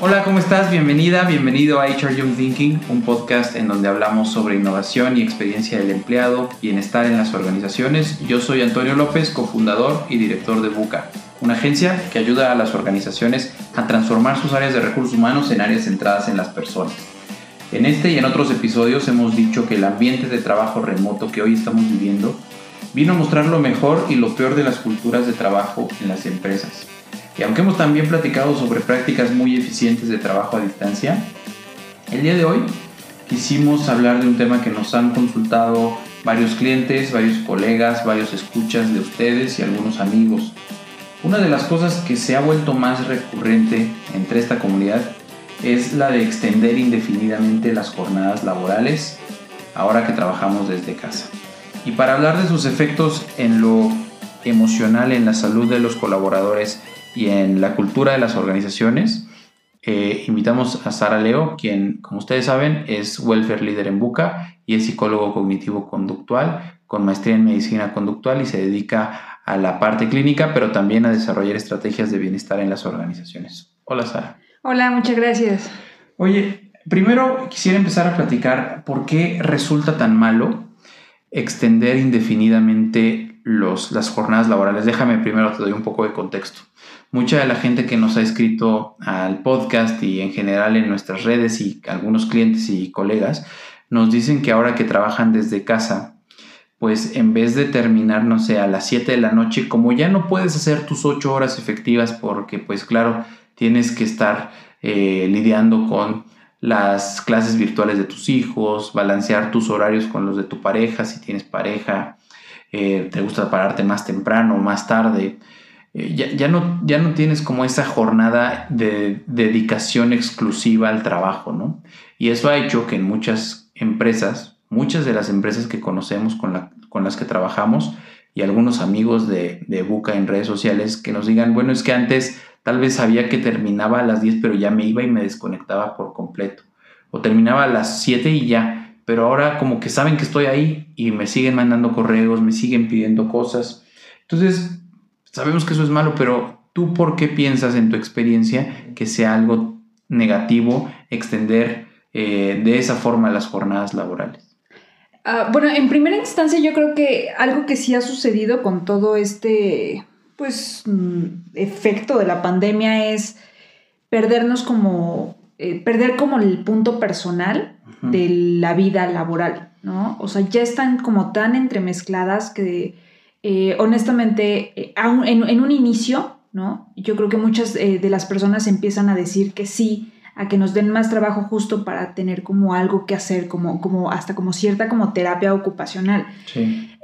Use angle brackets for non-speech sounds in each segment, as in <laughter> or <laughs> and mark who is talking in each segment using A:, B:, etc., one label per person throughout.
A: Hola, ¿cómo estás? Bienvenida, bienvenido a HR Young Thinking, un podcast en donde hablamos sobre innovación y experiencia del empleado, bienestar en las organizaciones. Yo soy Antonio López, cofundador y director de Buca, una agencia que ayuda a las organizaciones a transformar sus áreas de recursos humanos en áreas centradas en las personas. En este y en otros episodios hemos dicho que el ambiente de trabajo remoto que hoy estamos viviendo vino a mostrar lo mejor y lo peor de las culturas de trabajo en las empresas. Y aunque hemos también platicado sobre prácticas muy eficientes de trabajo a distancia, el día de hoy quisimos hablar de un tema que nos han consultado varios clientes, varios colegas, varios escuchas de ustedes y algunos amigos. Una de las cosas que se ha vuelto más recurrente entre esta comunidad es la de extender indefinidamente las jornadas laborales ahora que trabajamos desde casa. Y para hablar de sus efectos en lo emocional, en la salud de los colaboradores y en la cultura de las organizaciones, eh, invitamos a Sara Leo, quien, como ustedes saben, es welfare leader en Buca y es psicólogo cognitivo-conductual con maestría en medicina conductual y se dedica a la parte clínica, pero también a desarrollar estrategias de bienestar en las organizaciones. Hola, Sara.
B: Hola, muchas gracias.
A: Oye, primero quisiera empezar a platicar por qué resulta tan malo extender indefinidamente los, las jornadas laborales. Déjame primero te doy un poco de contexto. Mucha de la gente que nos ha escrito al podcast y en general en nuestras redes y algunos clientes y colegas nos dicen que ahora que trabajan desde casa, pues en vez de terminar, no sé, a las 7 de la noche, como ya no puedes hacer tus 8 horas efectivas porque pues claro, tienes que estar eh, lidiando con las clases virtuales de tus hijos, balancear tus horarios con los de tu pareja, si tienes pareja, eh, te gusta pararte más temprano o más tarde. Eh, ya, no, ya no tienes como esa jornada de dedicación exclusiva al trabajo, ¿no? Y eso ha hecho que en muchas empresas, muchas de las empresas que conocemos con, con las que trabajamos y algunos amigos de, de Buca en redes sociales que nos digan, bueno, es que antes Tal vez sabía que terminaba a las 10, pero ya me iba y me desconectaba por completo. O terminaba a las 7 y ya, pero ahora como que saben que estoy ahí y me siguen mandando correos, me siguen pidiendo cosas. Entonces, sabemos que eso es malo, pero tú por qué piensas en tu experiencia que sea algo negativo extender eh, de esa forma las jornadas laborales?
B: Ah, bueno, en primera instancia yo creo que algo que sí ha sucedido con todo este pues, mm, efecto de la pandemia es perdernos como, eh, perder como el punto personal de la vida laboral, ¿no? O sea, ya están como tan entremezcladas que, eh, honestamente, eh, en, en, un inicio, ¿no? Yo creo que muchas de las personas empiezan a decir que sí, a que nos den más trabajo justo para tener como algo que hacer, como, como hasta como cierta como terapia ocupacional.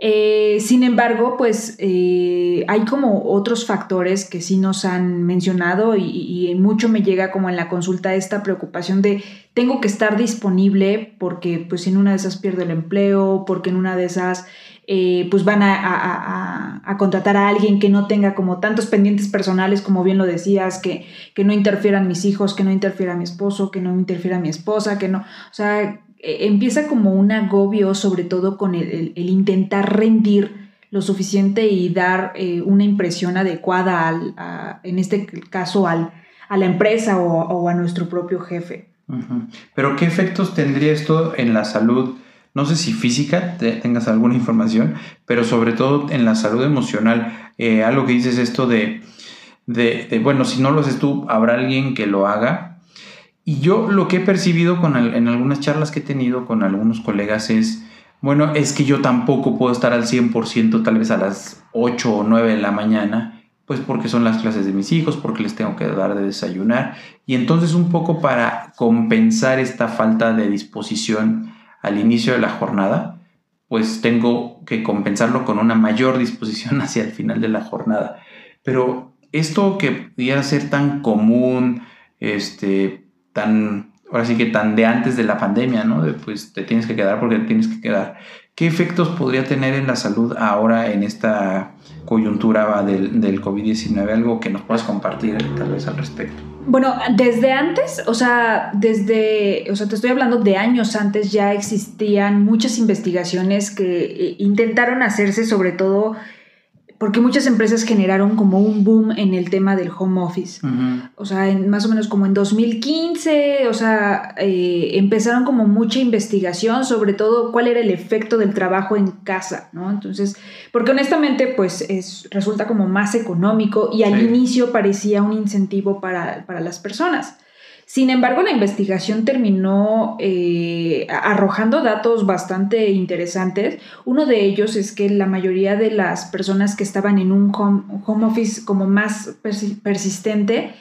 B: Eh, sin embargo, pues eh, hay como otros factores que sí nos han mencionado y, mucho me llega como en la consulta esta preocupación de tengo que estar disponible porque pues en una de esas pierdo el empleo, porque en una de esas eh, pues van a, contratar a alguien que no tenga como tantos pendientes personales, como bien lo decías, que, que no interfieran mis hijos, que no interfiera mi esposo, que no interfiera mi esposa, que no, o sea, empieza como un agobio, sobre todo con el, intentar rendir lo suficiente y dar eh, una impresión adecuada, al, en este caso, al, a la empresa o, a nuestro propio jefe.
A: Pero ¿qué efectos tendría esto en la salud? no sé si física tengas alguna información, pero sobre todo en la salud emocional. Eh, algo que dices esto de, de, bueno, si no lo haces tú, habrá alguien que lo haga. Y yo lo que he percibido con en algunas charlas que he tenido con algunos colegas es, bueno, es que yo tampoco puedo estar al 100% tal vez a las 8 o 9 de la mañana, pues porque son las clases de mis hijos, porque les tengo que dar de desayunar. Y entonces un poco para compensar esta falta de disposición al inicio de la jornada, pues tengo que compensarlo con una mayor disposición <laughs> hacia el final de la jornada. Pero esto que pudiera ser tan común, este, tan, ahora sí que tan de antes de la pandemia, ¿no? De, pues te tienes que quedar porque te tienes que quedar. ¿Qué efectos podría tener en la salud ahora en esta coyuntura del, del COVID-19? Algo que nos puedas compartir tal vez al respecto.
B: Bueno, desde antes, o sea, desde, o sea, te estoy hablando de años antes, ya existían muchas investigaciones que eh, intentaron hacerse sobre todo porque muchas empresas generaron como un boom en el tema del home office. O sea, en, más o menos como en 2015, o sea, eh, empezaron como mucha investigación sobre todo cuál era el efecto del trabajo en casa, ¿no? Entonces, porque honestamente, pues es, resulta como más económico y al inicio parecía un incentivo para, para las personas. Sin embargo, la investigación terminó eh, arrojando datos bastante interesantes. Uno de ellos es que la mayoría de las personas que estaban en un home, office como más persistente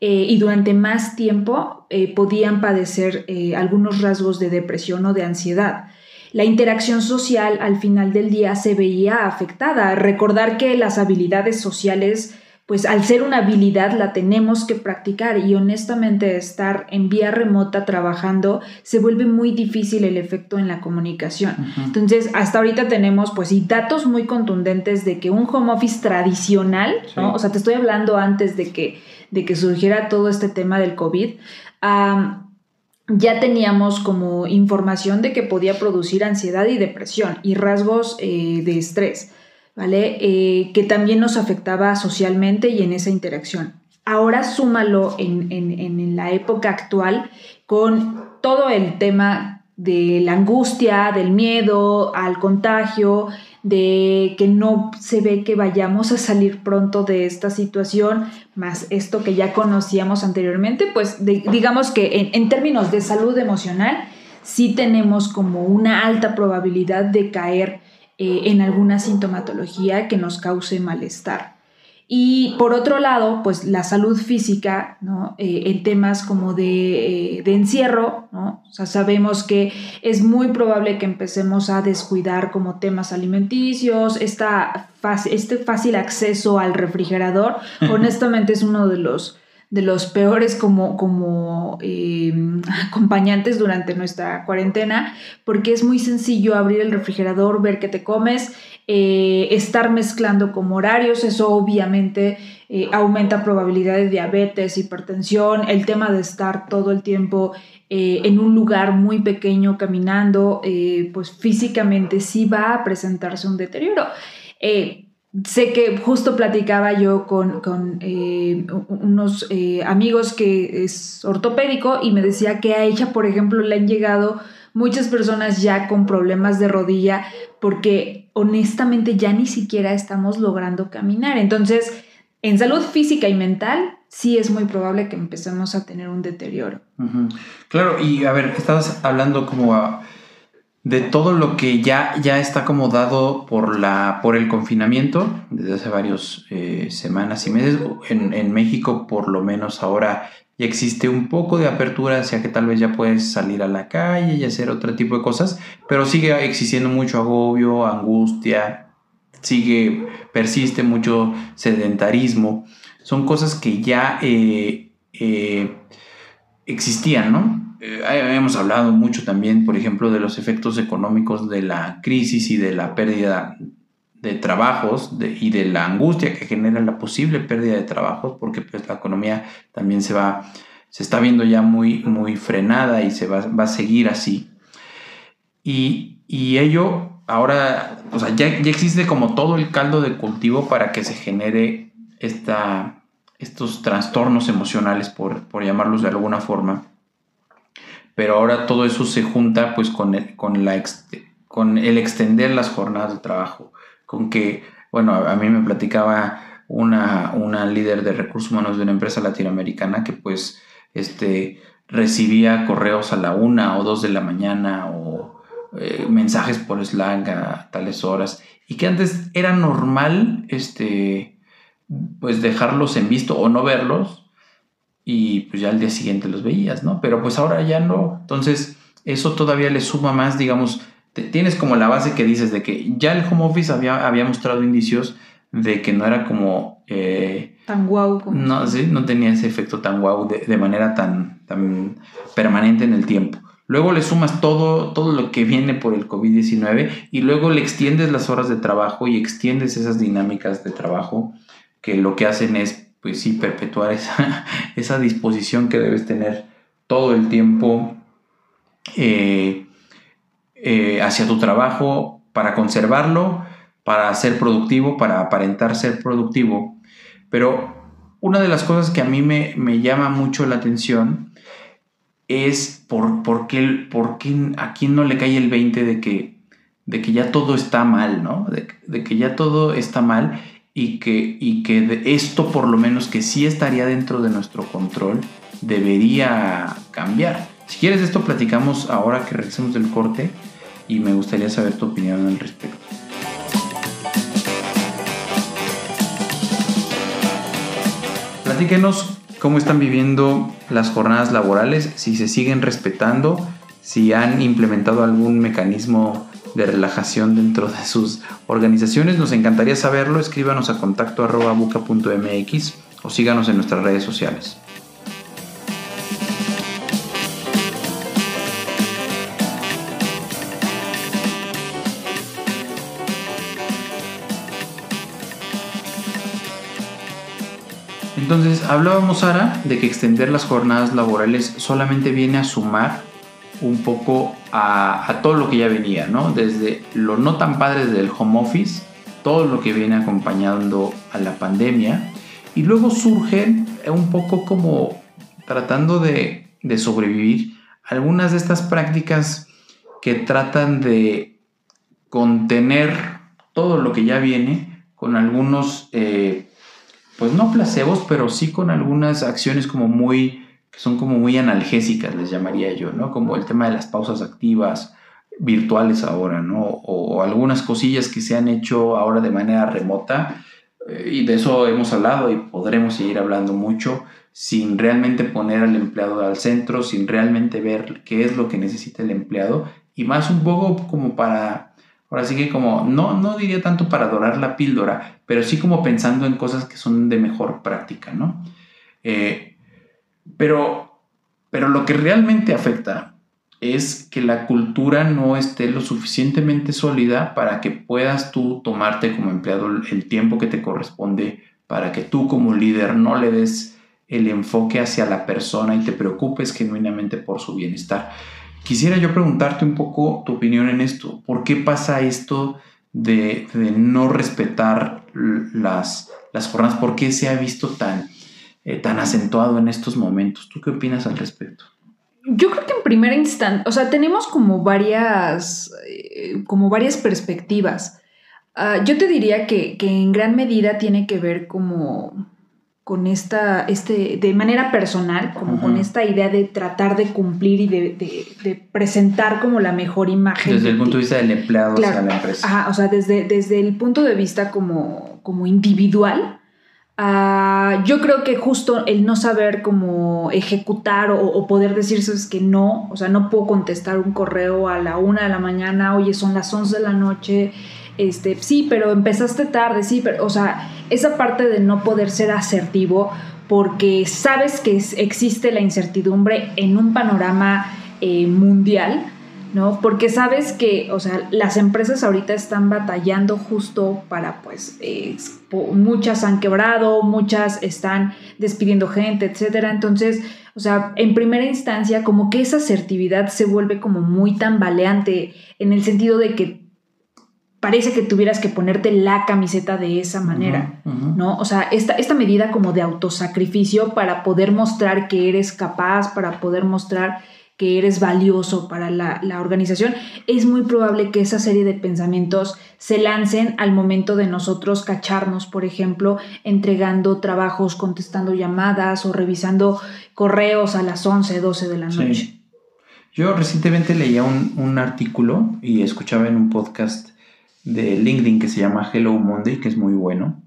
B: eh, y durante más tiempo eh, podían padecer algunos rasgos de depresión o de ansiedad la interacción social al final del día se veía afectada. Recordar que las habilidades sociales pues al ser una habilidad la tenemos que practicar y honestamente estar en vía remota trabajando se vuelve muy difícil el efecto en la comunicación. Entonces, hasta ahorita tenemos pues y datos muy contundentes de que un home office tradicional, ¿no? O sea, te estoy hablando antes de que, de que surgiera todo este tema del COVID, ya teníamos como información de que podía producir ansiedad y depresión y rasgos eh, de estrés. Eh, que también nos afectaba socialmente y en esa interacción. Ahora súmalo en, en, la época actual con todo el tema de la angustia, del miedo al contagio, de que no se ve que vayamos a salir pronto de esta situación, más esto que ya conocíamos anteriormente, pues digamos que en, términos de salud emocional, sí tenemos como una alta probabilidad de caer eh, en alguna sintomatología que nos cause malestar. Y por otro lado, pues la salud física, ¿no? Eh, en temas como de, eh, de, encierro, ¿no? O sea, sabemos que es muy probable que empecemos a descuidar como temas alimenticios, esta este fácil acceso al refrigerador, <laughs> honestamente es uno de los de los peores como, como eh, acompañantes durante nuestra cuarentena, porque es muy sencillo abrir el refrigerador, ver qué te comes, eh, estar mezclando como horarios, eso obviamente eh, aumenta probabilidad de diabetes, hipertensión, el tema de estar todo el tiempo en un lugar muy pequeño caminando, pues físicamente sí va a presentarse un deterioro sé que justo platicaba yo con, eh, unos eh, amigos que es ortopédico y me decía que a ella, por ejemplo, le han llegado muchas personas ya con problemas de rodilla porque honestamente ya ni siquiera estamos logrando caminar. Entonces, en salud física y mental, sí es muy probable que empecemos a tener un deterioro.
A: Claro, y a ver, estabas hablando como a de todo lo que ya, ya está acomodado por, la, por el confinamiento desde hace varias eh, semanas y meses. En, en, México, por lo menos ahora, ya existe un poco de apertura hacia que tal vez ya puedes salir a la calle y hacer otro tipo de cosas, pero sigue existiendo mucho agobio, angustia, sigue, persiste mucho sedentarismo. Son cosas que ya eh, eh, existían, ¿no? Eh, hemos hablado mucho también, por ejemplo, de los efectos económicos de la crisis y de la pérdida de trabajos y de la angustia que genera la posible pérdida de trabajos, porque pues la economía también se va, se está viendo ya muy, muy frenada y se va, va a seguir así. Y, y, ello ahora, o sea, ya, ya, existe como todo el caldo de cultivo para que se genere esta, estos trastornos emocionales, por, por llamarlos de alguna forma pero ahora todo eso se junta pues con el, con la con el extender las jornadas de trabajo, con que, bueno, a, mí me platicaba una, una líder de recursos humanos de una empresa latinoamericana que pues este, recibía correos a la una o dos de la mañana o eh, mensajes por Slack a tales horas. Y que antes era normal este, pues dejarlos en visto o no verlos y pues ya al día siguiente los veías, ¿no? Pero pues ahora ya no. Entonces, eso todavía le suma más, digamos, tienes como la base que dices de que ya el home office había, había mostrado indicios de que no era como...
B: Eh, tan guau.
A: Como no, sí, no tenía ese efecto tan guau de, manera tan, tan permanente en el tiempo. Luego le sumas todo, todo lo que viene por el COVID-19 y luego le extiendes las horas de trabajo y extiendes esas dinámicas de trabajo que lo que hacen es pues sí, perpetuar esa, <laughs> esa disposición que debes tener todo el tiempo eh, eh, hacia tu trabajo para conservarlo, para ser productivo, para aparentar ser productivo. Pero una de las cosas que a mí me, llama mucho la atención es por, por, qué, por a quién no le cae el 20 de que, de que ya todo está mal, ¿no? De, que ya todo está mal y que, y que esto por lo menos que sí estaría dentro de nuestro control debería cambiar. Si quieres esto platicamos ahora que regresemos del corte y me gustaría saber tu opinión al respecto. Platíquenos cómo están viviendo las jornadas laborales, si se siguen respetando, si han implementado algún mecanismo de relajación dentro de sus organizaciones. Nos encantaría saberlo. Escríbanos a contacto arroba buca.mx o síganos en nuestras redes sociales. Entonces, hablábamos, Sara, de que extender las jornadas laborales solamente viene a sumar un poco a, todo lo que ya venía, ¿no? Desde lo no tan padre del home office, todo lo que viene acompañando a la pandemia, y luego surgen un poco como tratando de, de sobrevivir algunas de estas prácticas que tratan de contener todo lo que ya viene con algunos eh, pues no placebos, pero sí con algunas acciones como muy, que son como muy analgésicas, les llamaría yo, ¿no? Como el tema de las pausas activas virtuales ahora, ¿no? O, algunas cosillas que se han hecho ahora de manera remota, eh, y de eso hemos hablado y podremos seguir hablando mucho, sin realmente poner al empleado al centro, sin realmente ver qué es lo que necesita el empleado, y más un poco como para Ahora sí que como, no, no diría tanto para dorar la píldora, pero sí como pensando en cosas que son de mejor práctica, ¿no? Eh, pero, pero lo que realmente afecta es que la cultura no esté lo suficientemente sólida para que puedas tú tomarte como empleado el tiempo que te corresponde, para que tú como líder no le des el enfoque hacia la persona y te preocupes genuinamente por su bienestar. Quisiera yo preguntarte un poco tu opinión en esto. ¿Por qué pasa esto de, no respetar las, las, jornadas? ¿Por qué se ha visto tan, eh, tan acentuado en estos momentos? ¿Tú qué opinas al respecto?
B: Yo creo que en primera instancia, o sea, tenemos como varias, eh, como varias perspectivas. Ah, yo te diría que, que en gran medida tiene que ver como con esta, este, de manera personal, como con esta idea de tratar de cumplir y de, presentar como la mejor imagen.
A: Desde el punto de vista del empleado hacia la empresa.
B: o sea, desde, desde el punto de vista como, como individual, ah, yo creo que justo el no saber cómo ejecutar o, poder decirse es que no, o sea, no puedo contestar un correo a la una de la mañana, oye, son las once de la noche, este, sí, pero empezaste tarde, sí, pero, o sea, esa parte de no poder ser asertivo porque sabes que existe la incertidumbre en un panorama eh, mundial, ¿no? Porque sabes que, o sea, las empresas ahorita están batallando justo para, pues, eh, muchas han quebrado, muchas están despidiendo gente, etcétera. Entonces, o sea, en primera instancia, como que esa asertividad se vuelve como muy tambaleante en el sentido de que parece que tuvieras que ponerte la camiseta de esa manera, ¿no? O sea, esta, esta medida como de autosacrificio para poder mostrar que eres capaz, para poder mostrar que eres valioso para la, organización, es muy probable que esa serie de pensamientos se lancen al momento de nosotros cacharnos, por ejemplo, entregando trabajos, contestando llamadas o revisando correos a las 11, 12 de la noche.
A: Yo recientemente leía un, un artículo y escuchaba en un podcast de LinkedIn que se llama Hello Monday, que es muy bueno.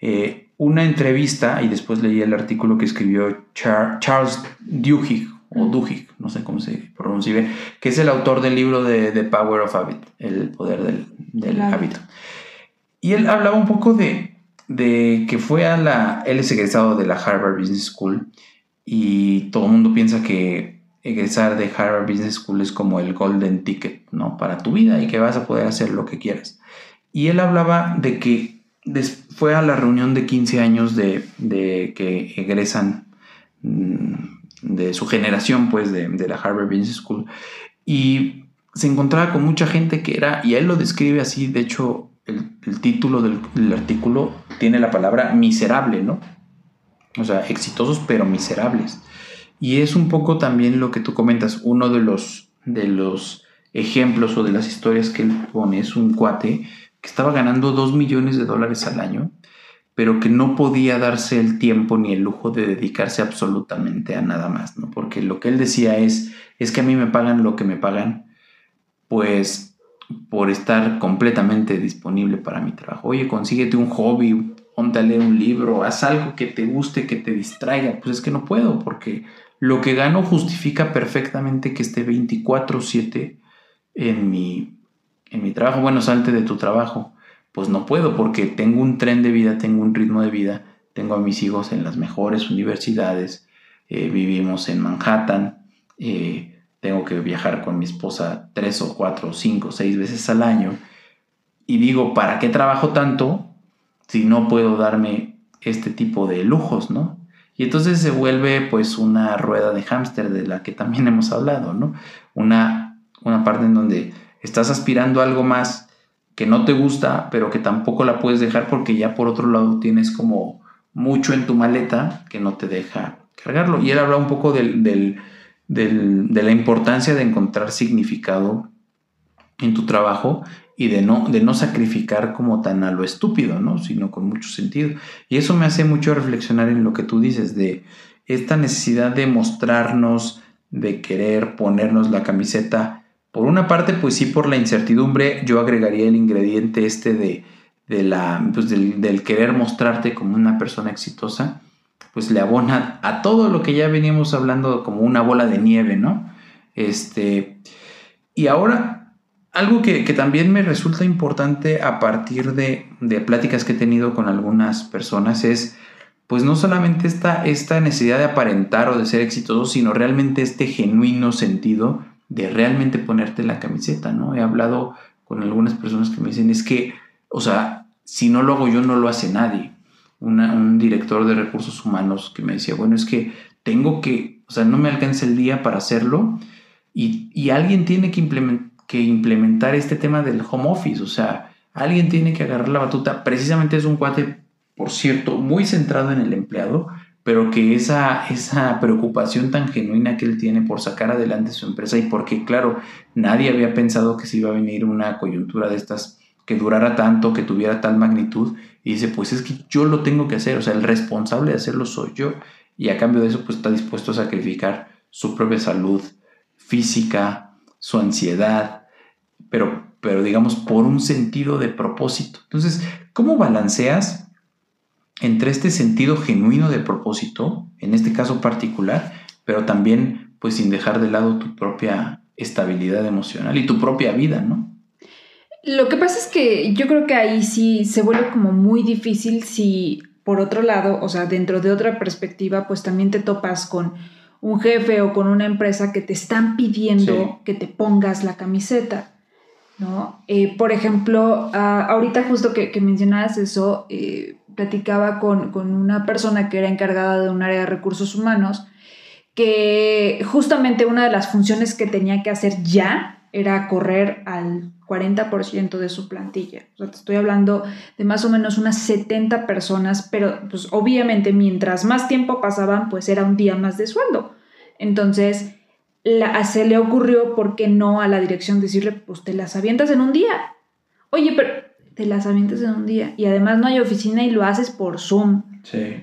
A: Eh, una entrevista, y después leí el artículo que escribió Charles Duhigg, o Duhigg, no sé cómo se pronuncia bien, que es el autor del libro de The Power of Habit, el poder del, hábito. Y él hablaba un poco de, de que fue a la, él es egresado de la Harvard Business School y todo el mundo piensa que egresar de Harvard Business School es como el golden ticket, ¿no? Para tu vida y que vas a poder hacer lo que quieras. Y él hablaba de que fue a la reunión de 15 años de, que egresan mm, de su generación, pues, de, de, la Harvard Business School. Y se encontraba con mucha gente que era, y él lo describe así, de hecho, el, título del, del, artículo tiene la palabra miserable, ¿no? O sea, exitosos pero miserables. Y es un poco también lo que tú comentas, uno de los, de los ejemplos o de las historias que él pone es un cuate que estaba ganando 2 millones de dólares al año, pero que no podía darse el tiempo ni el lujo de dedicarse absolutamente a nada más, ¿no? Porque lo que él decía es, es que a mí me pagan lo que me pagan, pues por estar completamente disponible para mi trabajo. Oye, consíguete un hobby, ponte a leer un libro, haz algo que te guste, que te distraiga. Pues es que no puedo, porque lo que gano justifica perfectamente que esté 24/7 en mi, en mi trabajo. Bueno, salte de tu trabajo. Pues no puedo porque tengo un tren de vida, tengo un ritmo de vida, tengo a mis hijos en las mejores universidades, eh, vivimos en Manhattan, eh, tengo que viajar con mi esposa tres o cuatro o cinco o seis veces al año. Y digo, ¿para qué trabajo tanto si no puedo darme este tipo de lujos, no? Y entonces se vuelve pues una rueda de hámster de la que también <laughs> hemos hablado, ¿no? Una, una parte en donde estás aspirando a algo más que no te gusta, pero que tampoco la puedes dejar porque ya por otro lado tienes como mucho en tu maleta que no te deja cargarlo. Y él habla un poco del de la importancia de encontrar significado en tu trabajo y de no, de no sacrificar como tan a lo estúpido, ¿no? sino con mucho sentido. Y eso me hace mucho reflexionar en lo que tú dices, de esta necesidad de mostrarnos, de querer ponernos la camiseta. Por una parte, pues sí, por la incertidumbre, yo agregaría el ingrediente este de, de la, pues del, querer mostrarte como una persona exitosa pues le abona a todo lo que ya veníamos hablando como una bola de nieve, ¿no? Este, y ahora, algo que, también me resulta importante a partir de, de, pláticas que he tenido con algunas personas es, pues no solamente esta, esta necesidad de aparentar o de ser exitoso, sino realmente este genuino sentido de realmente ponerte la camiseta, ¿no? He hablado con algunas personas que me dicen, es que, o sea, si no lo hago yo, no lo hace nadie un director de recursos humanos que me decía, bueno, es que tengo que, o sea, no me alcanza el día para hacerlo y, alguien tiene que, que implementar este tema del home office, o sea, alguien tiene que agarrar la batuta. Precisamente es un cuate, por cierto, muy centrado en el empleado, pero que esa, esa preocupación tan genuina que él tiene por sacar adelante su empresa y porque, claro, nadie había pensado que se iba a venir una coyuntura de estas que durara tanto, que tuviera tal magnitud, y dice, pues es que yo lo tengo que hacer, o sea, el responsable de hacerlo soy yo, y a cambio de eso, pues está dispuesto a sacrificar su propia salud física, su ansiedad, pero, pero digamos, por un sentido de propósito. Entonces, ¿cómo balanceas entre este sentido genuino de propósito, en este caso particular, pero también, pues sin dejar de lado tu propia estabilidad emocional y tu propia vida, ¿no?
B: Lo que pasa es que yo creo que ahí sí se vuelve como muy difícil si, por otro lado, o sea, dentro de otra perspectiva, pues también te topas con un jefe o con una empresa que te están pidiendo que te pongas la camiseta, ¿no? Eh, por ejemplo, ahorita justo que, mencionabas eso, eh, platicaba con, con una persona que era encargada de un área de recursos humanos, que justamente una de las funciones que tenía que hacer ya era correr al 40% de su plantilla. O sea, te estoy hablando de más o menos unas 70 personas, pero pues obviamente mientras más tiempo pasaban, pues era un día más de sueldo. Entonces, se le ocurrió, ¿por qué no a la dirección decirle, pues te las avientas en un día? Oye, pero te las avientas en un día y además no hay oficina y lo haces por Zoom.
A: Sí.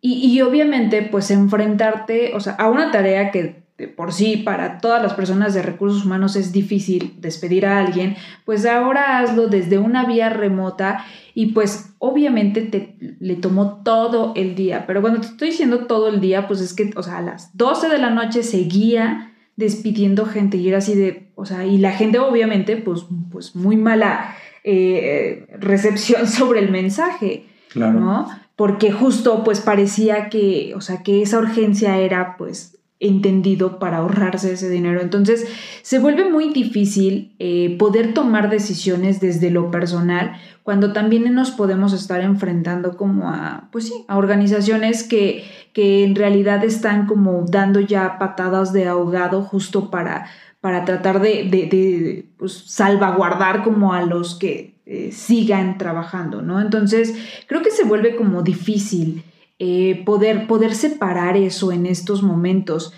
B: Y, y obviamente, pues enfrentarte, o sea, a una tarea que por sí para todas las personas de recursos humanos es difícil despedir a alguien, pues ahora hazlo desde una vía remota y pues obviamente te le tomó todo el día, pero cuando te estoy diciendo todo el día, pues es que, o sea, a las 12 de la noche seguía despidiendo gente y era así de, o sea, y la gente obviamente, pues, pues muy mala eh, recepción <laughs> sobre el mensaje, claro. ¿no? Porque justo pues parecía que, o sea, que esa urgencia era pues entendido para ahorrarse ese dinero. Entonces se vuelve muy difícil eh, poder tomar decisiones desde lo personal cuando también nos podemos estar enfrentando como a, pues sí, a organizaciones que, que en realidad están como dando ya patadas de ahogado justo para, para tratar de, de, de pues, salvaguardar como a los que eh, sigan trabajando, ¿no? Entonces, creo que se vuelve como difícil eh, poder, poder separar eso en estos momentos,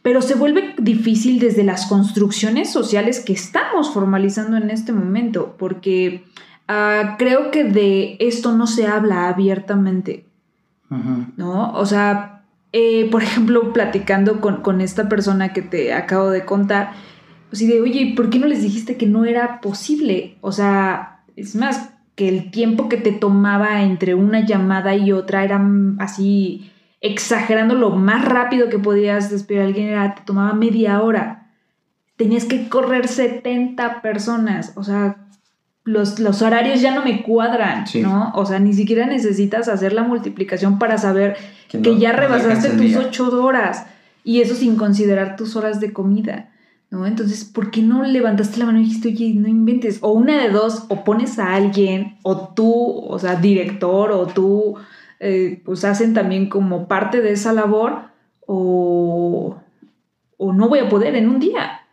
B: pero se vuelve difícil desde las construcciones sociales que estamos formalizando en este momento, porque ah, creo que de esto no se habla abiertamente, ¿no? O sea, eh, por ejemplo, platicando con, con esta persona que te acabo de contar, pues de, oye, ¿por qué no les dijiste que no era posible? O sea, es más, que el tiempo que te tomaba entre una llamada y otra era así, exagerando lo más rápido que podías despedir a alguien, era, te tomaba media hora. Tenías que correr 70 personas, o sea, los, los horarios ya no me cuadran, ¿no? O sea, ni siquiera necesitas hacer la multiplicación para saber que, ya rebasaste tus 8 horas y eso sin considerar tus horas de comida. ¿no? Entonces, ¿por qué no levantaste la mano y dijiste, oye, no inventes? O una de dos, o pones a alguien, o tú, o sea, director, o tú, eh, pues hacen también como parte de esa labor, o, o no voy a poder en un día.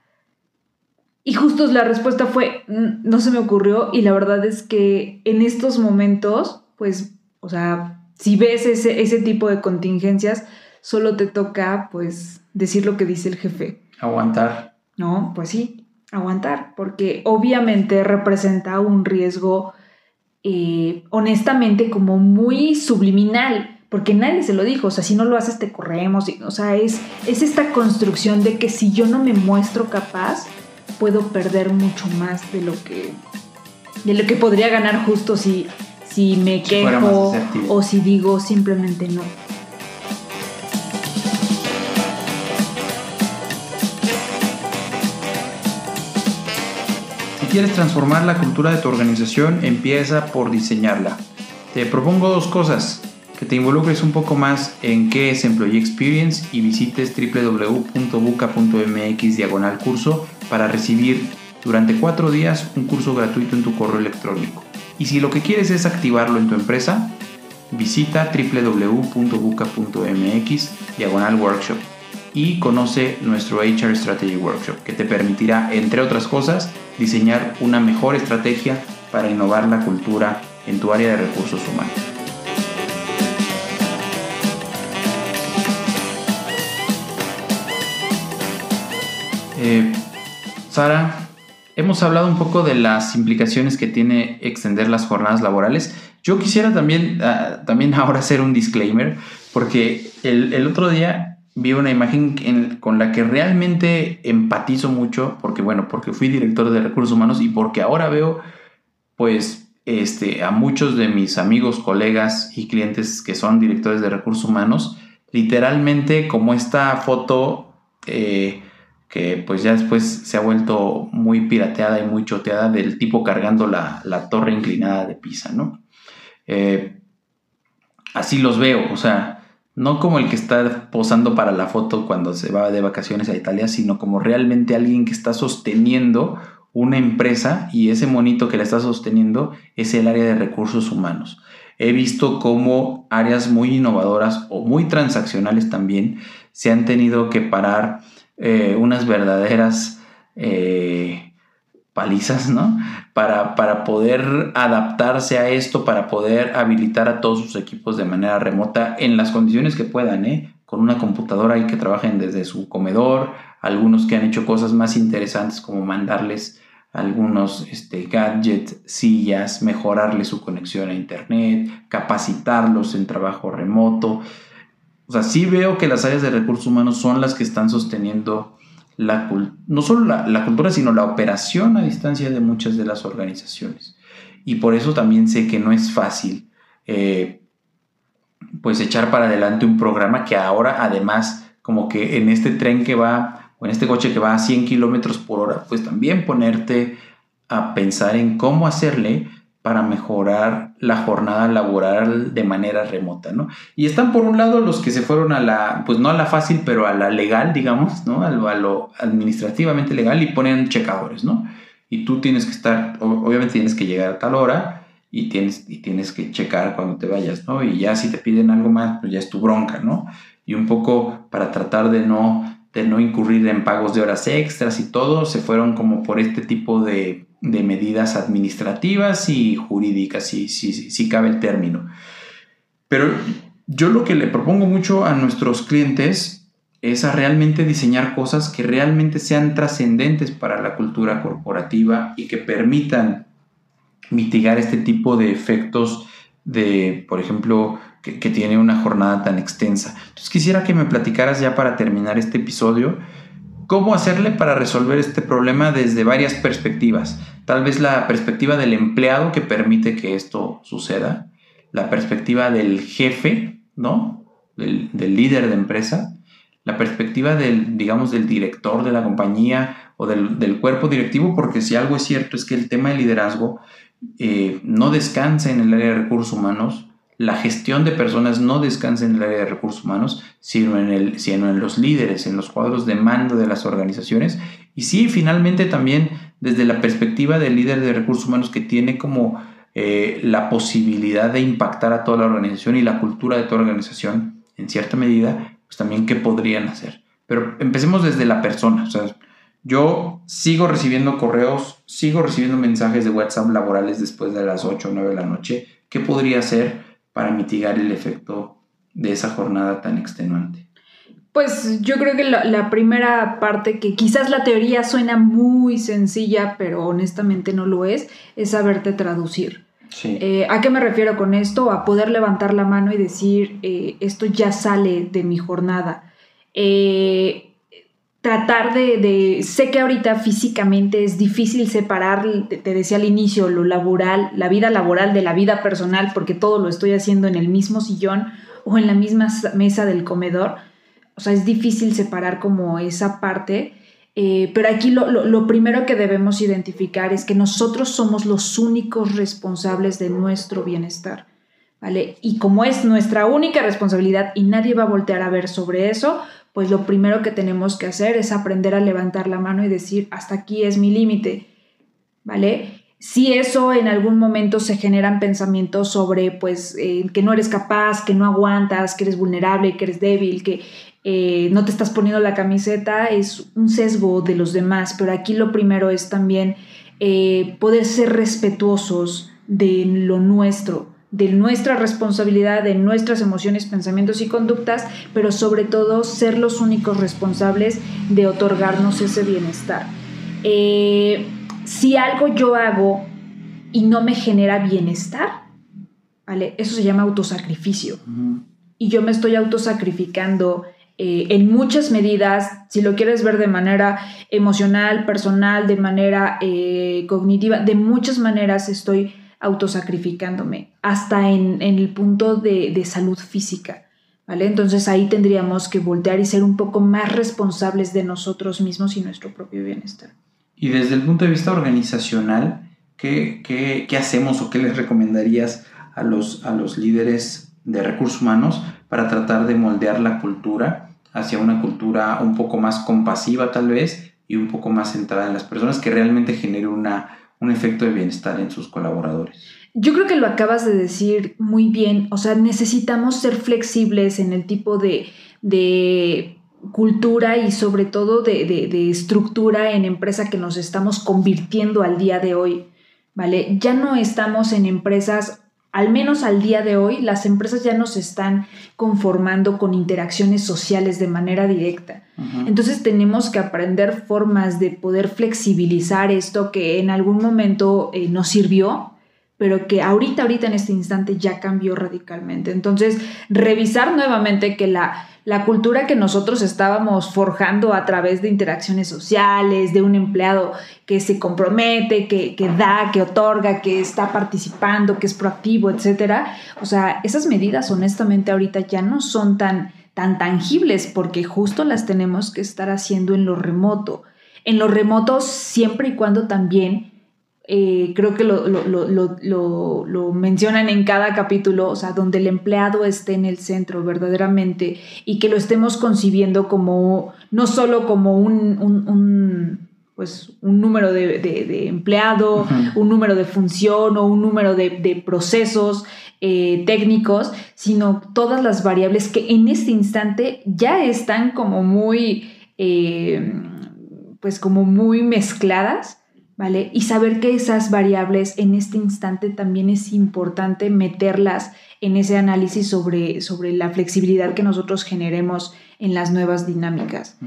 B: Y justo la respuesta fue, no se me ocurrió, y la verdad es que en estos momentos, pues, o sea, si ves ese, ese tipo de contingencias, solo te toca, pues, decir lo que dice el jefe.
A: Aguantar.
B: ¿no? Pues sí, aguantar, porque obviamente representa un riesgo, eh, honestamente, como muy subliminal, porque nadie se lo dijo, o sea, si no lo haces te corremos, o sea, es, es esta construcción de que si yo no me muestro capaz, puedo perder mucho más de lo que, de lo que podría ganar justo si, si me quejo o si digo simplemente no.
A: quieres transformar la cultura de tu organización, empieza por diseñarla. Te propongo dos cosas. Que te involucres un poco más en qué es Employee Experience y visites www.buca.mx diagonal curso para recibir durante cuatro días un curso gratuito en tu correo electrónico. Y si lo que quieres es activarlo en tu empresa, visita www.buca.mx diagonal workshop y conoce nuestro HR Strategy Workshop que te permitirá, entre otras cosas, diseñar una mejor estrategia para innovar la cultura en tu área de recursos humanos. Eh, Sara, hemos hablado un poco de las implicaciones que tiene extender las jornadas laborales. Yo quisiera también, ah, también <laughs> ahora hacer un disclaimer, porque el, otro día vi una imagen con la que realmente empatizo mucho, porque bueno, porque fui director de recursos humanos y porque ahora veo, pues, este, a muchos de mis amigos, colegas y clientes que son directores de recursos humanos, literalmente como esta foto eh, que pues ya después se ha vuelto muy pirateada y muy choteada del tipo cargando la, torre inclinada de Pisa, ¿no? Eh, así los veo, o sea, no como el que está posando para la foto cuando se va de vacaciones a Italia, sino como realmente alguien que está sosteniendo una empresa y ese monito que la está sosteniendo es el área de recursos humanos. He visto cómo áreas muy innovadoras o muy transaccionales también se han tenido que parar eh, unas verdaderas eh, palizas, ¿no? Para, para, poder adaptarse a esto, para poder habilitar a todos sus equipos de manera remota en las condiciones que puedan, ¿eh? Con una computadora y que trabajen desde su comedor, algunos que han hecho cosas más interesantes como mandarles algunos este, gadgets, sillas, mejorarles su conexión a internet, capacitarlos en trabajo remoto. O sea, sí veo que las áreas de recursos humanos son las que están sosteniendo no solo la, cultura, sino la operación a distancia de muchas de las organizaciones. Y por eso también sé que no es fácil eh, pues echar para adelante un programa que ahora además como que en este tren que va o en este coche que va a 100 kilómetros por hora, pues también ponerte a pensar en cómo hacerle para mejorar la jornada laboral de manera remota, ¿no? Y están por un lado los que se fueron a la, pues no a la fácil, pero a la legal, digamos, ¿no? A lo, administrativamente legal y ponen checadores, ¿no? Y tú tienes que estar, obviamente tienes que llegar a tal hora y tienes, y tienes que checar cuando te vayas, ¿no? Y ya si te piden algo más, pues ya es tu bronca, ¿no? Y un poco para tratar de no, de no incurrir en pagos de horas extras y todo, se fueron como por este tipo de de medidas administrativas y jurídicas, si, si, si cabe el término. Pero yo lo que le propongo mucho a nuestros clientes es a realmente diseñar cosas que realmente sean trascendentes para la cultura corporativa y que permitan mitigar este tipo de efectos de, por ejemplo, que, tiene una jornada tan extensa. Entonces quisiera que me platicaras ya para terminar este episodio, cómo hacerle para resolver este problema desde varias perspectivas. Tal vez la perspectiva del empleado que permite que esto suceda, la perspectiva del jefe, ¿no? Del, líder de empresa, la perspectiva del, digamos, del director de la compañía o del, del, cuerpo directivo, porque si algo es cierto es que el tema de liderazgo eh, no descansa en el área de recursos humanos, la gestión de personas no descansa en el área de recursos humanos, sino en, el, sino en los líderes, en los cuadros de mando de las organizaciones. Y sí, finalmente también desde la perspectiva del líder de recursos humanos que tiene como eh, la posibilidad de impactar a toda la organización y la cultura de toda la organización en cierta medida, pues también qué podrían hacer. Pero empecemos desde la persona. O sea, yo sigo recibiendo correos, sigo recibiendo mensajes de WhatsApp laborales después de las 8 o 9 de la noche. ¿Qué podría hacer para mitigar el efecto de esa jornada tan extenuante?
B: Pues yo creo que la, primera parte, que quizás la teoría suena muy sencilla, pero honestamente no lo es, es saberte traducir. Eh, ¿A qué me refiero con esto? A poder levantar la mano y decir, eh, esto ya sale de mi jornada. Eh, tratar de, sé que ahorita físicamente es difícil separar, te, decía al inicio, lo laboral, la vida laboral de la vida personal, porque todo lo estoy haciendo en el mismo sillón o en la misma mesa del comedor. O sea, es difícil separar como esa parte. Eh, pero aquí lo, lo, primero que debemos identificar es que nosotros somos los únicos responsables de nuestro bienestar. ¿Vale? Y como es nuestra única responsabilidad y nadie va a voltear a ver sobre eso, pues lo primero que tenemos que hacer es aprender a levantar la mano y decir, hasta aquí es mi límite, ¿vale? Si eso en algún momento se generan pensamientos sobre, pues, eh, que no eres capaz, que no aguantas, que eres vulnerable, que eres débil, que eh, no te estás poniendo la camiseta, es un sesgo de los demás, pero aquí lo primero es también eh, poder ser respetuosos de lo nuestro, de nuestra responsabilidad, de nuestras emociones, pensamientos y conductas, pero sobre todo ser los únicos responsables de otorgarnos ese bienestar. Si algo yo hago y no me genera bienestar, ¿vale? Eso se llama autosacrificio. Y yo me estoy autosacrificando eh, en muchas medidas, si lo quieres ver de manera emocional, personal, de manera eh, cognitiva, de muchas maneras estoy autosacrificándome, hasta en, el punto de, salud física. ¿Vale? Entonces ahí tendríamos que voltear y ser un poco más responsables de nosotros mismos y nuestro propio bienestar.
A: Y desde el punto de vista organizacional, ¿qué, qué, hacemos o qué les recomendarías a los, a los líderes de recursos humanos para tratar de moldear la cultura hacia una cultura un poco más compasiva tal vez y un poco más centrada en las personas que realmente genere una, un efecto de bienestar en sus colaboradores.
B: Yo creo que lo acabas de decir muy bien, o sea, necesitamos ser flexibles en el tipo de, cultura y sobre todo de, estructura en empresa que nos estamos convirtiendo al día de hoy, ¿vale? Ya no estamos en empresas al menos al día de hoy, las empresas ya no se están conformando con interacciones sociales de manera directa. Entonces tenemos que aprender formas de poder flexibilizar esto que en algún momento eh, nos sirvió, pero que ahorita, ahorita en este instante ya cambió radicalmente. Entonces, revisar nuevamente que la, la cultura que nosotros estábamos forjando a través de interacciones sociales, de un empleado que se compromete, que, que da, que otorga, que está participando, que es proactivo, etcétera. O sea, esas medidas honestamente ahorita ya no son tan, tan tangibles porque justo las tenemos que estar haciendo en lo remoto. En lo remoto siempre y cuando también eh, creo que lo, lo, mencionan en cada capítulo, o sea, donde el empleado esté en el centro verdaderamente y que lo estemos concibiendo como, no solo como un, pues, un número de, empleado, un número de función o un número de, procesos eh, técnicos, sino todas las variables que en este instante ya están como muy, eh, pues como muy mezcladas ¿vale? Y saber que esas variables en este instante también es importante meterlas en ese análisis sobre, sobre la flexibilidad que nosotros generemos en las nuevas dinámicas.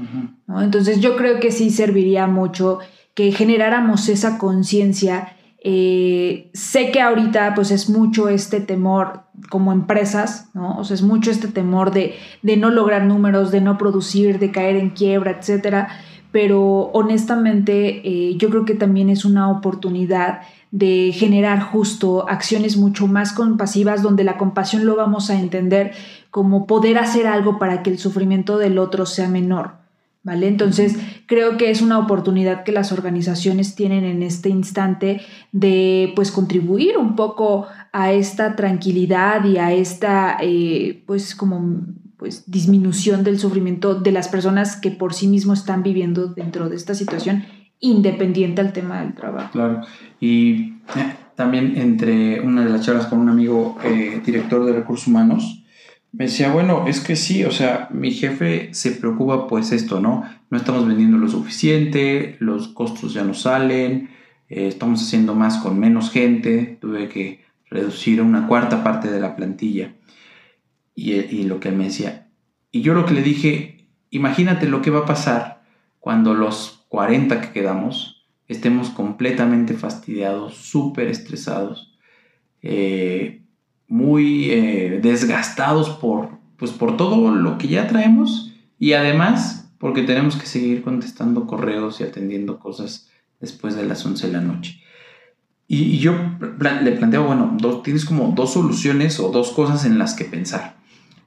B: Entonces yo creo que sí serviría mucho que generáramos esa conciencia. Eh, sé que ahorita pues es mucho este temor como empresas, ¿no? O sea, es mucho este temor de, de no lograr números, de no producir, de caer en quiebra, etcétera pero honestamente eh, yo creo que también es una oportunidad de generar justo acciones mucho más compasivas donde la compasión lo vamos a entender como poder hacer algo para que el sufrimiento del otro sea menor. ¿Vale? Entonces, creo que es una oportunidad que las organizaciones tienen en este instante de pues contribuir un poco a esta tranquilidad y a esta eh, pues como pues disminución del sufrimiento de las personas que por sí mismos están viviendo dentro de esta situación independiente al tema del trabajo.
A: Claro, y eh, también entre una de las charlas con un amigo eh, director de recursos humanos, me decía, bueno, es que sí, o sea, mi jefe se preocupa pues esto, ¿no? No estamos vendiendo lo suficiente, los costos ya no salen, eh, estamos haciendo más con menos gente, tuve que reducir una cuarta parte de la plantilla. Y, lo que él me decía. Y yo lo que le dije, imagínate lo que va a pasar cuando los 40 que quedamos estemos completamente fastidiados, súper estresados, eh, muy eh, desgastados por, pues por todo lo que ya traemos y además porque tenemos que seguir contestando correos y atendiendo cosas después de las 11 de la noche. Y, yo le planteo, bueno, dos, tienes como dos soluciones o dos cosas en las que pensar.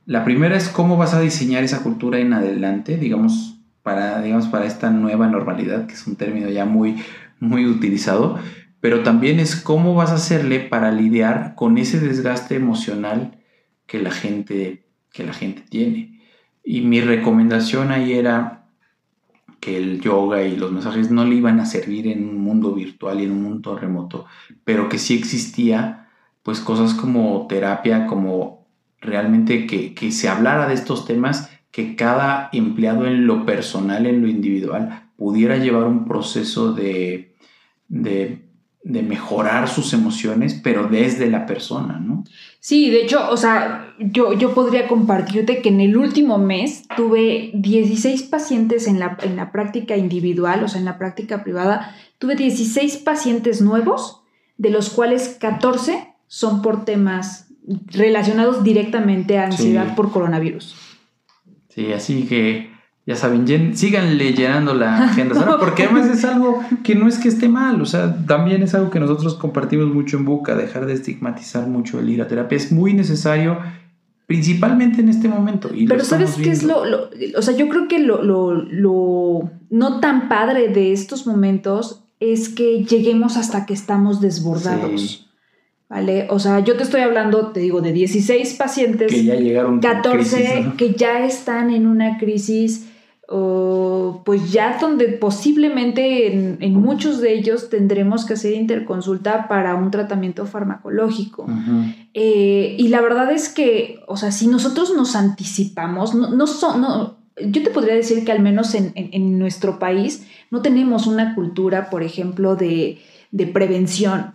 A: La primera es cómo vas a diseñar esa cultura en adelante, digamos, para, digamos, para esta nueva normalidad, que es un término ya muy, muy utilizado, pero también es cómo vas a hacerle para lidiar con ese desgaste emocional que la gente, que la gente tiene. Y mi recomendación ahí era que el yoga y los mensajes no le iban a servir en un mundo virtual y en un mundo remoto, pero que sí existía pues cosas como terapia, como realmente que, se hablara de estos temas, que cada empleado en lo personal, en lo individual, pudiera llevar un proceso de, de, mejorar sus emociones, pero desde la persona, ¿no?
B: Sí, de hecho, o sea, yo, yo podría compartirte que en el último mes tuve 16 pacientes en la, en la práctica individual, o sea, en la práctica privada, tuve 16 pacientes nuevos, de los cuales 14 son por temas relacionados directamente a ansiedad por coronavirus.
A: Sí, así que ya saben, síganle llenando la agenda, <laughs> porque además es algo que no es que esté mal, o sea, también es algo que nosotros compartimos mucho en Buca, dejar de estigmatizar mucho el ir a terapia. Es muy necesario, principalmente en este momento.
B: Pero ¿sabes qué es lo, O sea, yo creo que lo, lo no tan padre de estos momentos es que lleguemos hasta que estamos desbordados. ¿Vale? O sea, yo te estoy hablando, te digo, de 16 pacientes.
A: Que ya llegaron.
B: 14 que ya están en una crisis, o pues ya donde posiblemente en, muchos de ellos tendremos que hacer interconsulta para un tratamiento farmacológico. Eh, y la verdad es que, o sea, si nosotros nos anticipamos, no, no, no yo te podría decir que al menos en, en, nuestro país no tenemos una cultura, por ejemplo, de, de prevención.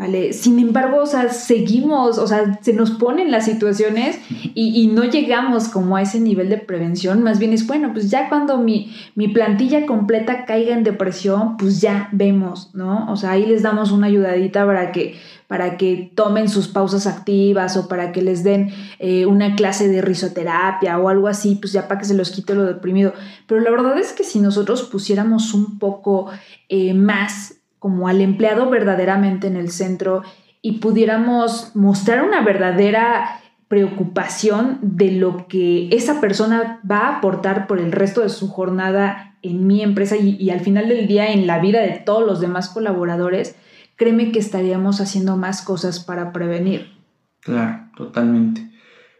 B: ¿Vale? Sin embargo, o sea, seguimos, o sea, se nos ponen las situaciones y, no llegamos como a ese nivel de prevención, más bien es, bueno, pues ya cuando mi, mi, plantilla completa caiga en depresión, pues ya vemos, ¿no? O sea, ahí les damos una ayudadita para que, para que tomen sus pausas activas o para que les den eh, una clase de risoterapia o algo así, pues ya para que se los quite lo deprimido. Pero la verdad es que si nosotros pusiéramos un poco eh, más como al empleado verdaderamente en el centro y pudiéramos mostrar una verdadera preocupación de lo que esa persona va a aportar por el resto de su jornada en mi empresa y, al final del día en la vida de todos los demás colaboradores, créeme que estaríamos haciendo más cosas para prevenir.
A: Claro, totalmente.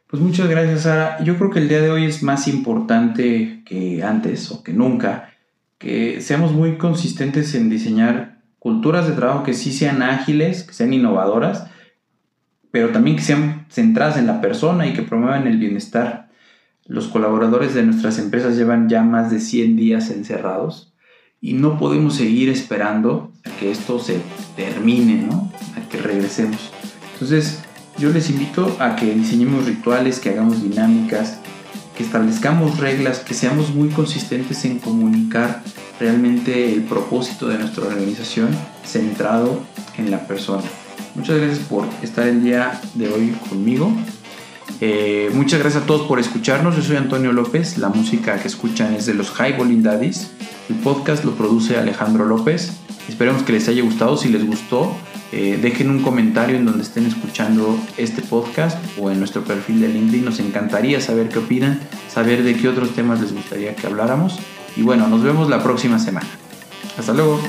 A: Pues muchas gracias, Sara. Yo creo que el día de hoy es más importante que antes o que nunca, que seamos muy consistentes en diseñar culturas de trabajo que sí sean ágiles, que sean innovadoras, pero también que sean centradas en la persona y que promuevan el bienestar. Los colaboradores de nuestras empresas llevan ya más de 100 días encerrados y no podemos seguir esperando a que esto se termine, ¿no? A que regresemos. Entonces, yo les invito a que diseñemos rituales, que hagamos dinámicas, establezcamos reglas, que seamos muy consistentes en comunicar realmente el propósito de nuestra organización centrado en la persona. Muchas gracias por estar el día de hoy conmigo. Eh, muchas gracias a todos por escucharnos. Yo soy Antonio López. La música que escuchan es de los High Bowling Daddies. El podcast lo produce Alejandro López. Esperemos que les haya gustado. Si les gustó, eh, dejen un comentario en donde estén escuchando este podcast o en nuestro perfil de LinkedIn. Nos encantaría saber qué opinan, saber de qué otros temas les gustaría que habláramos. Y bueno, nos vemos la próxima semana. Hasta luego.